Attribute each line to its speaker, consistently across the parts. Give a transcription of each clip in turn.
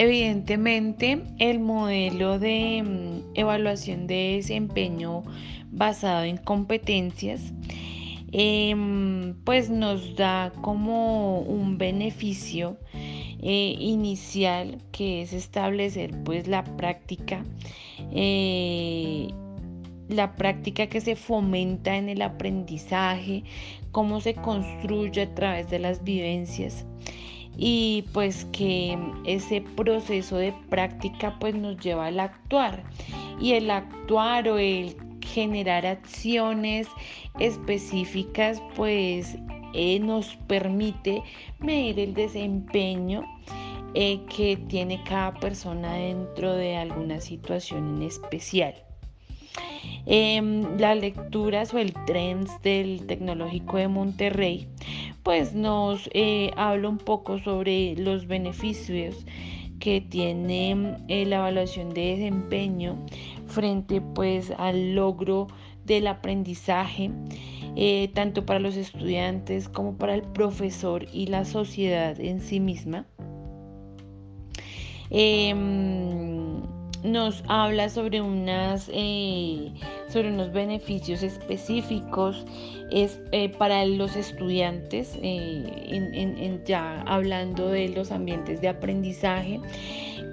Speaker 1: evidentemente, el modelo de mm, evaluación de desempeño basado en competencias, em, pues nos da como un beneficio eh, inicial que es establecer pues la práctica eh, la práctica que se fomenta en el aprendizaje, cómo se construye a través de las vivencias y pues que ese proceso de práctica pues nos lleva al actuar y el actuar o el generar acciones específicas pues eh, nos permite medir el desempeño eh, que tiene cada persona dentro de alguna situación en especial. Em, las lecturas o el Trends del Tecnológico de Monterrey, pues nos eh, habla un poco sobre los beneficios que tiene eh, la evaluación de desempeño frente pues al logro del aprendizaje eh, tanto para los estudiantes como para el profesor y la sociedad en sí misma. Em, nos habla sobre, unas, eh, sobre unos beneficios específicos es, eh, para los estudiantes, eh, ya hablando de los ambientes de aprendizaje,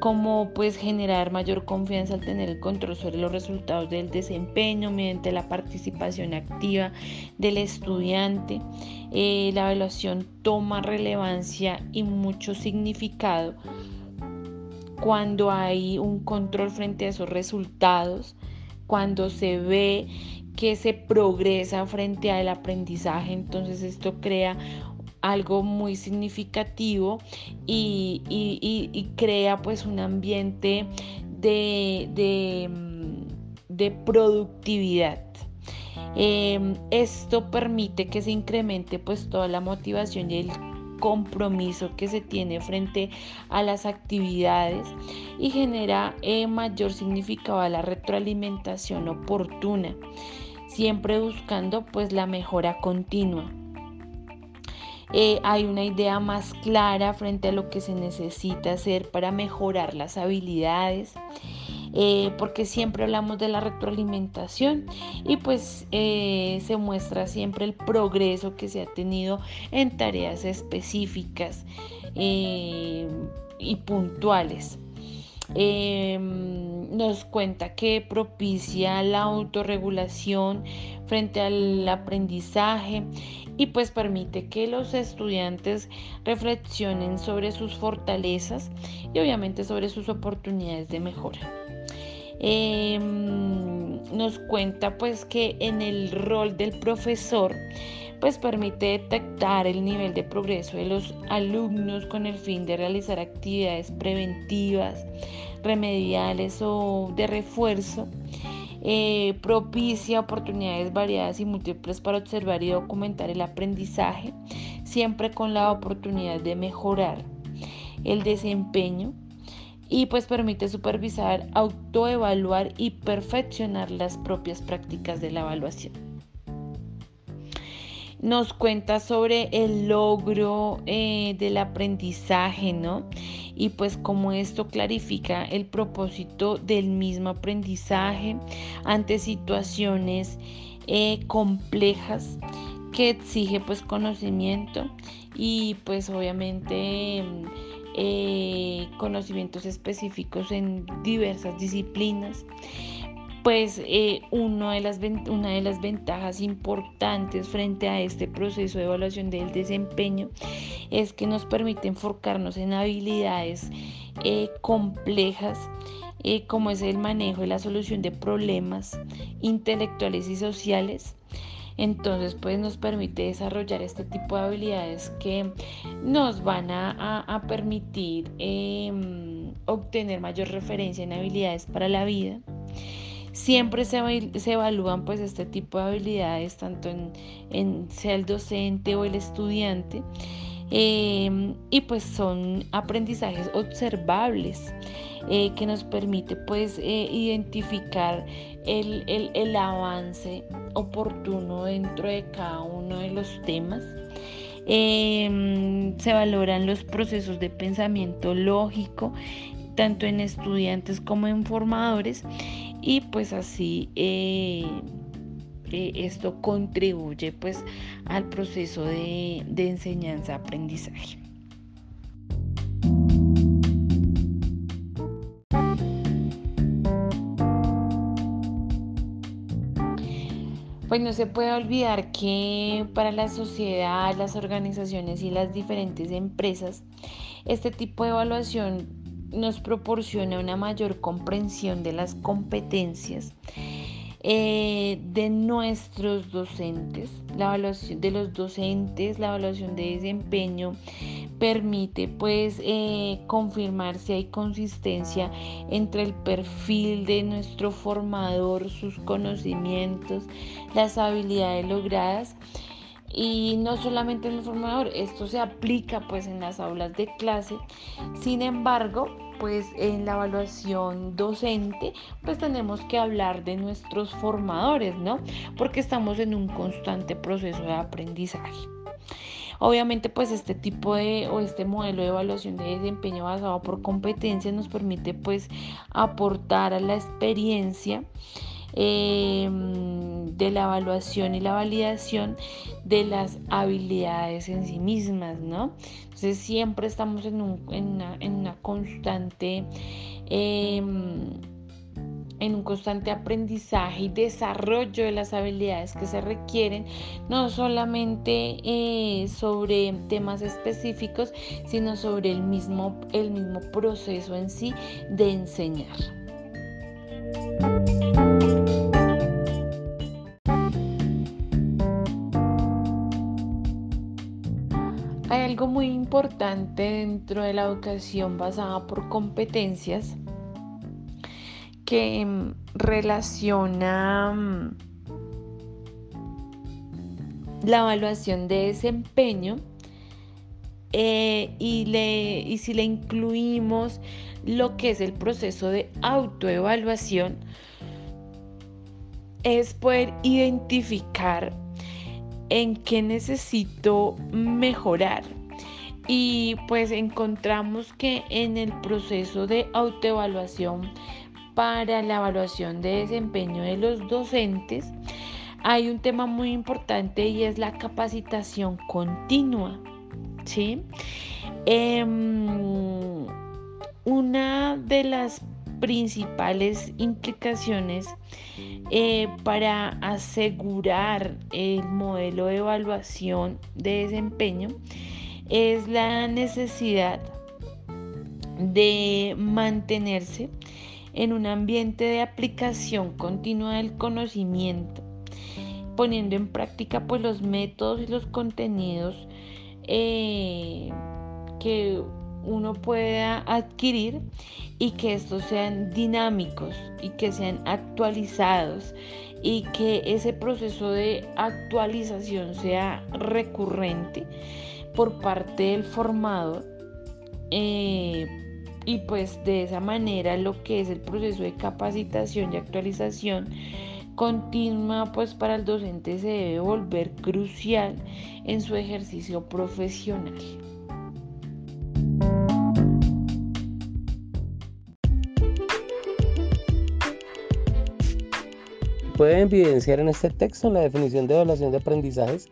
Speaker 1: como pues generar mayor confianza al tener el control sobre los resultados del desempeño mediante la participación activa del estudiante. la evaluación toma relevancia y mucho significado cuando hay un control frente a esos resultados, cuando se ve que se progresa frente al aprendizaje, entonces esto crea algo muy significativo y, crea pues un ambiente de, de, productividad. Em, esto permite que se incremente pues toda la motivación y el compromiso que se tiene frente a las actividades y genera eh, mayor significado a la retroalimentación oportuna, siempre buscando pues la mejora continua. Eh, hay una idea más clara frente a lo que se necesita hacer para mejorar las habilidades eh, porque siempre hablamos de la retroalimentación y pues eh, se muestra siempre el progreso que se ha tenido en tareas específicas eh, y puntuales. Em, nos cuenta que propicia la autorregulación frente al aprendizaje y pues permite que los estudiantes reflexionen sobre sus fortalezas y obviamente sobre sus oportunidades de mejora. Em, nos cuenta pues que en el rol del profesor pues permite detectar el nivel de progreso de los alumnos con el fin de realizar actividades preventivas, remediales o de refuerzo. Eh, propicia oportunidades variadas y múltiples para observar y documentar el aprendizaje, siempre con la oportunidad de mejorar el desempeño y pues permite supervisar, autoevaluar y perfeccionar las propias prácticas de la evaluación. Nos cuenta sobre el logro eh, del aprendizaje, ¿no? Y pues cómo esto clarifica el propósito del mismo aprendizaje ante situaciones eh, complejas que exige pues conocimiento y pues obviamente conocimientos específicos en diversas disciplinas. Pues eh, de las, una de las ventajas importantes frente a este proceso de evaluación del desempeño es que nos permite enfocarnos en habilidades eh, complejas como es el manejo y la solución de problemas intelectuales y sociales entonces, pues nos permite desarrollar este tipo de habilidades que nos van a, permitir em, obtener mayor referencia en habilidades para la vida. Siempre se, evalúan pues este tipo de habilidades tanto en, sea el docente o el estudiante em, y pues son aprendizajes observables eh, que nos permite pues eh, identificar el, el, avance oportuno dentro de cada uno de los temas. Em, se valoran los procesos de pensamiento lógico tanto en estudiantes como en formadores y pues así eh, esto contribuye pues al proceso de, de enseñanza-aprendizaje. Pues no se puede olvidar que para la sociedad, las organizaciones y las diferentes empresas, este tipo de evaluación nos proporciona una mayor comprensión de las competencias eh, de nuestros docentes, la evaluación de los docentes, la evaluación de desempeño permite pues eh, confirmar si hay consistencia entre el perfil de nuestro formador, sus conocimientos, las habilidades logradas y no solamente en el formador, esto se aplica pues en las aulas de clase. Sin embargo, pues en la evaluación docente, pues tenemos que hablar de nuestros formadores, ¿no? Porque estamos en un constante proceso de aprendizaje. Obviamente, pues este tipo de o este modelo de evaluación de desempeño basado por competencias nos permite pues aportar a la experiencia em, de la evaluación y la validación de las habilidades en sí mismas, ¿no? Entonces siempre estamos en, una, constante... Em, en un constante aprendizaje y desarrollo de las habilidades que se requieren, no solamente eh, sobre temas específicos, sino sobre el mismo, el mismo proceso en sí de enseñar. Hay algo muy importante dentro de la educación basada por competencias que mm, relaciona mm, la evaluación de desempeño eh, y, y si le incluimos lo que es el proceso de autoevaluación, es poder identificar en qué necesito mejorar. Y pues encontramos que en el proceso de autoevaluación para la evaluación de desempeño de los docentes, hay un tema muy importante y es la capacitación continua. ¿sí? Em, una de las principales implicaciones eh, para asegurar el modelo de evaluación de desempeño es la necesidad de mantenerse en un ambiente de aplicación continua del conocimiento, poniendo en práctica pues los métodos y los contenidos eh, que uno pueda adquirir y que estos sean dinámicos y que sean actualizados y que ese proceso de actualización sea recurrente por parte del formador eh, y pues de esa manera lo que es el proceso de capacitación y actualización continua pues para el docente se debe volver crucial en su ejercicio profesional.
Speaker 2: Puede evidenciar en este texto, en la definición de evaluación de aprendizajes,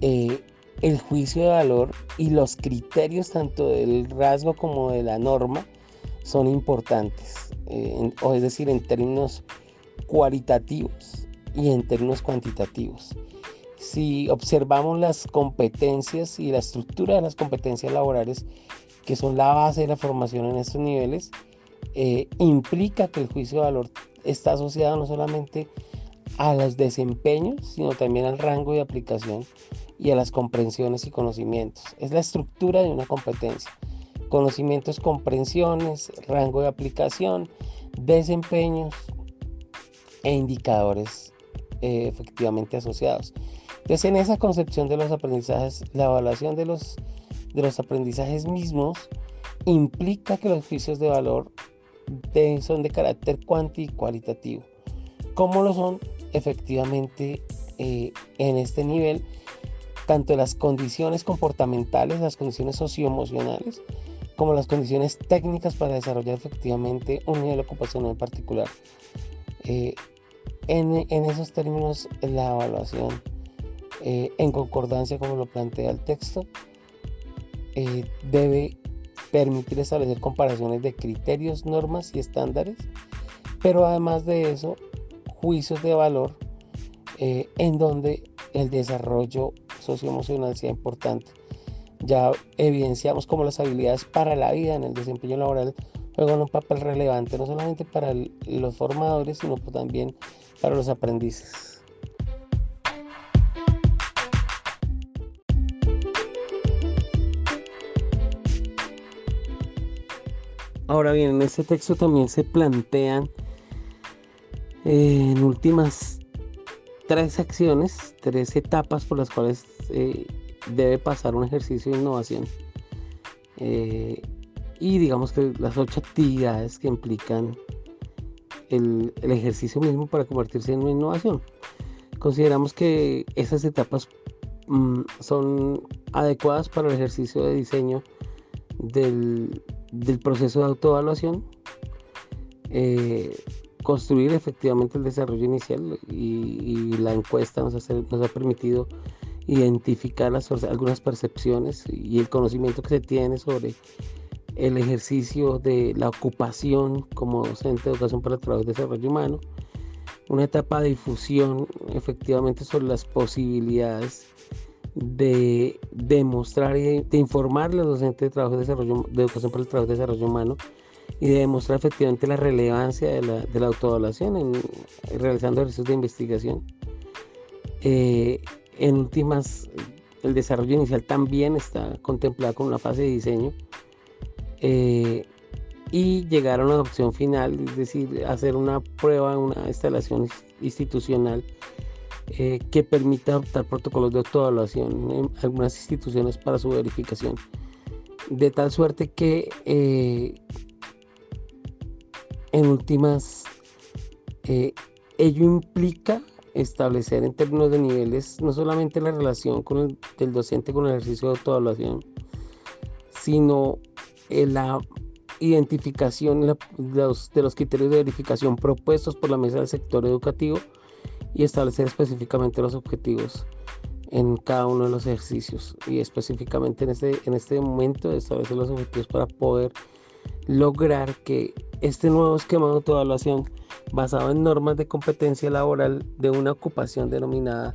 Speaker 2: eh, el juicio de valor y los criterios tanto del rasgo como de la norma son importantes, eh, o es decir, en términos cualitativos y en términos cuantitativos. Si observamos las competencias y la estructura de las competencias laborales, que son la base de la formación en estos niveles, eh, implica que el juicio de valor está asociado no solamente a los desempeños, sino también al rango de aplicación y a las comprensiones y conocimientos. Es la estructura de una competencia. Conocimientos, comprensiones, rango de aplicación, desempeños e indicadores eh, efectivamente asociados. Entonces, en esa concepción de los aprendizajes, la evaluación de los, de los aprendizajes mismos implica que los juicios de valor son de carácter cuanti y cualitativo. ¿Cómo lo son? Efectivamente, eh, en este nivel tanto las condiciones comportamentales, las condiciones socioemocionales, como las condiciones técnicas para desarrollar efectivamente un nivel ocupacional particular. Eh, en, esos términos, la evaluación, eh, en concordancia como lo plantea el texto, eh, debe permitir establecer comparaciones de criterios, normas y estándares, pero además de eso, juicios de valor en donde el desarrollo socioemocional sea importante ya evidenciamos cómo las habilidades para la vida en el desempeño laboral juegan un papel relevante no solamente para los formadores, sino también para los aprendices. Ahora bien, en este texto también se plantean eh, en últimas tres acciones, tres etapas por las cuales eh, debe pasar un ejercicio de innovación. Eh, y digamos que las ocho actividades que implican el, ejercicio mismo para convertirse en una innovación. Consideramos que esas etapas mm, son adecuadas para el ejercicio de diseño del, proceso de autoevaluación, eh, construir efectivamente el desarrollo inicial y, la encuesta nos, ha permitido identificar algunas percepciones y el conocimiento que se tiene sobre el ejercicio de la ocupación como docente de educación para el trabajo y desarrollo humano, una etapa de difusión efectivamente sobre las posibilidades de demostrar y de informar a los docentes de trabajo de desarrollo de educación para el trabajo y desarrollo humano y de demostrar efectivamente la relevancia de la, de la autoevaluación en, realizando ejercicios de investigación. Eh, en últimas, el desarrollo inicial también está contemplado con una fase de diseño eh, y llegar a una adopción final, es decir, hacer una prueba, una instalación institucional eh, que permita adoptar protocolos de autoevaluación en algunas instituciones para su verificación. De tal suerte que eh, en últimas ello implica establecer en términos de niveles no solamente la relación con el, del docente con el ejercicio de autoevaluación, sino la identificación de los criterios de verificación propuestos por la mesa del sector educativo y establecer específicamente los objetivos en cada uno de los ejercicios. Y específicamente en este, en este momento establecer los objetivos para poder lograr que este nuevo esquema de autoevaluación basado en normas de competencia laboral de una ocupación denominada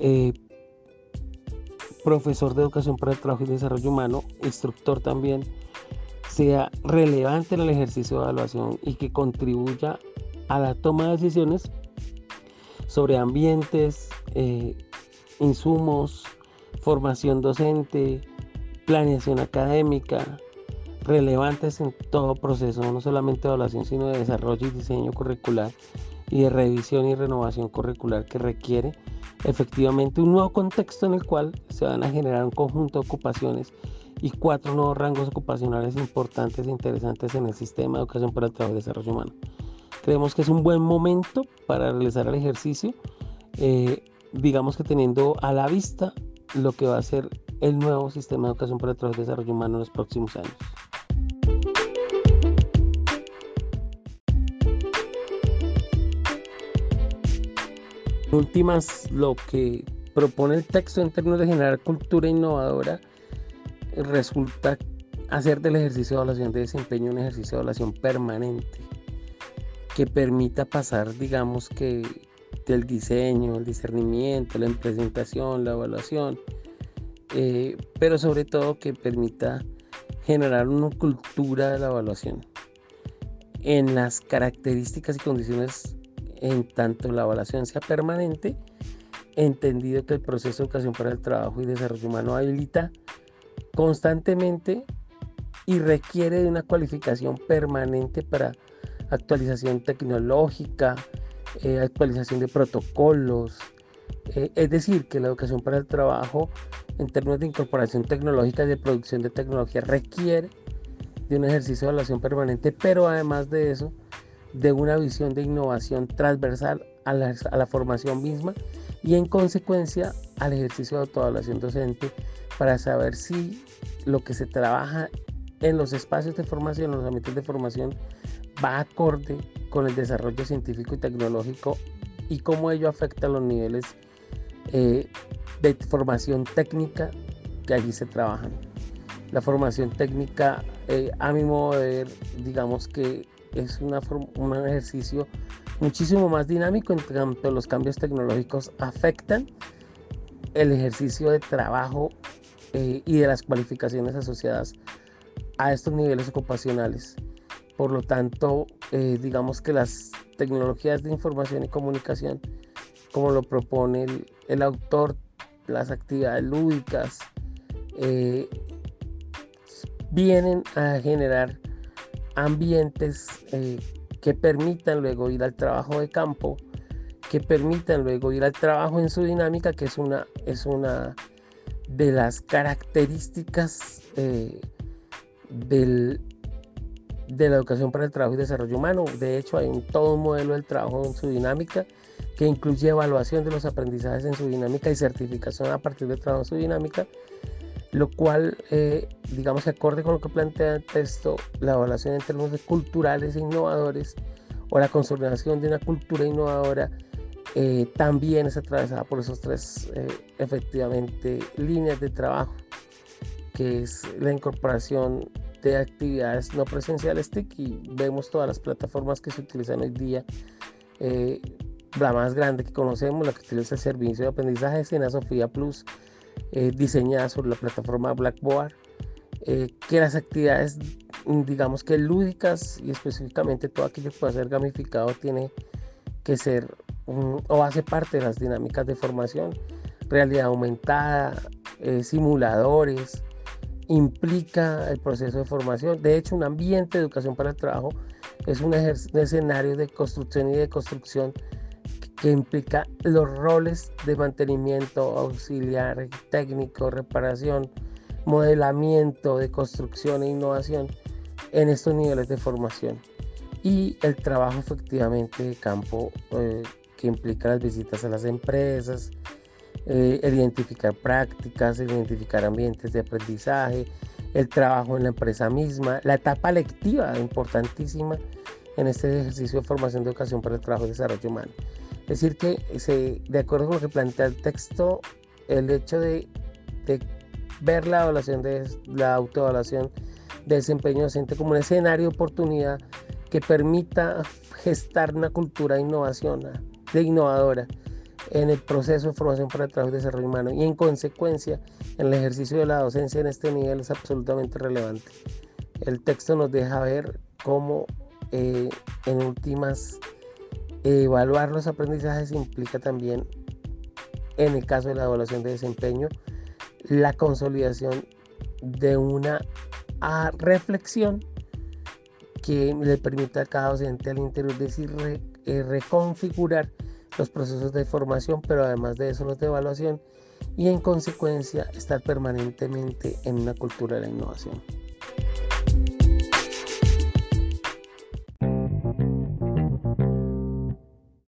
Speaker 2: eh, profesor de educación para el trabajo y desarrollo humano, instructor también, sea relevante en el ejercicio de evaluación y que contribuya a la toma de decisiones sobre ambientes, eh, insumos, formación docente, planeación académica, relevantes en todo proceso, no solamente de evaluación, sino de desarrollo y diseño curricular y de revisión y renovación curricular que requiere efectivamente un nuevo contexto en el cual se van a generar un conjunto de ocupaciones y cuatro nuevos rangos ocupacionales importantes e interesantes en el sistema de educación para el trabajo y desarrollo humano. Creemos que es un buen momento para realizar el ejercicio, eh, digamos que teniendo a la vista lo que va a ser el nuevo sistema de educación para el trabajo y desarrollo humano en los próximos años. últimas, lo que propone el texto en términos de generar cultura innovadora resulta hacer del ejercicio de evaluación de desempeño un ejercicio de evaluación permanente que permita pasar, digamos que del diseño, el discernimiento, la presentación, la evaluación, eh, pero sobre todo que permita generar una cultura de la evaluación en las características y condiciones en tanto la evaluación sea permanente, entendido que el proceso de educación para el trabajo y desarrollo humano habilita constantemente y requiere de una cualificación permanente para actualización tecnológica, eh, actualización de protocolos. Eh, es decir, que la educación para el trabajo en términos de incorporación tecnológica y de producción de tecnología requiere de un ejercicio de evaluación permanente, pero además de eso, de una visión de innovación transversal a la, formación misma y en consecuencia al ejercicio de autoevaluación docente para saber si lo que se trabaja en los espacios de formación, en los ambientes de formación, va acorde con el desarrollo científico y tecnológico y cómo ello afecta los niveles eh, de formación técnica que allí se trabajan. La formación técnica, eh, a mi modo de ver, digamos que es una un ejercicio muchísimo más dinámico en cuanto los cambios tecnológicos afectan el ejercicio de trabajo eh, y de las cualificaciones asociadas a estos niveles ocupacionales. Por lo tanto, eh, digamos que las tecnologías de información y comunicación, como lo propone el, autor, las actividades lúdicas, eh, vienen a generar ambientes que permitan luego ir al trabajo de campo, que permitan luego ir al trabajo en su dinámica, que es una, es una de las características eh, del, de la educación para el trabajo y desarrollo humano. De hecho, hay un, todo un modelo del trabajo en su dinámica que incluye evaluación de los aprendizajes en su dinámica y certificación a partir del trabajo en su dinámica, lo cual, eh, digamos, acorde con lo que plantea el texto, la evaluación en términos de culturales e innovadores o la consolidación de una cultura innovadora eh, también es atravesada por esos tres, eh, efectivamente, líneas de trabajo, que es la incorporación de actividades no presenciales TIC y vemos todas las plataformas que se utilizan hoy día. Eh, la más grande que conocemos, la que utiliza el servicio de aprendizaje, es Sena Sofía Plus, diseñada sobre la plataforma Blackboard, que las actividades, digamos que lúdicas y específicamente todo aquello que pueda ser gamificado tiene que ser o hace parte de las dinámicas de formación, realidad aumentada, eh, simuladores, implica el proceso de formación. De hecho, un ambiente de educación para el trabajo es un, escenario de construcción y de construcción que implica los roles de mantenimiento auxiliar, técnico, reparación, modelamiento de construcción e innovación en estos niveles de formación y el trabajo efectivamente de campo eh, que implica las visitas a las empresas, eh, identificar prácticas, identificar ambientes de aprendizaje, el trabajo en la empresa misma, la etapa lectiva importantísima en este ejercicio de formación de educación para el trabajo y desarrollo humano. Es decir, que se, de acuerdo con lo que plantea el texto, el hecho de, de ver la evaluación de la autoevaluación de desempeño docente como un escenario de oportunidad que permita gestar una cultura de innovación, de innovadora en el proceso de formación para el trabajo y desarrollo humano y en consecuencia en el ejercicio de la docencia en este nivel es absolutamente relevante. El texto nos deja ver cómo eh, en últimas evaluar los aprendizajes implica también en el caso de la evaluación de desempeño la consolidación de una reflexión que le permita a cada docente al interior decir eh, reconfigurar los procesos de formación, pero además de eso los de evaluación y en consecuencia estar permanentemente en una cultura de la innovación.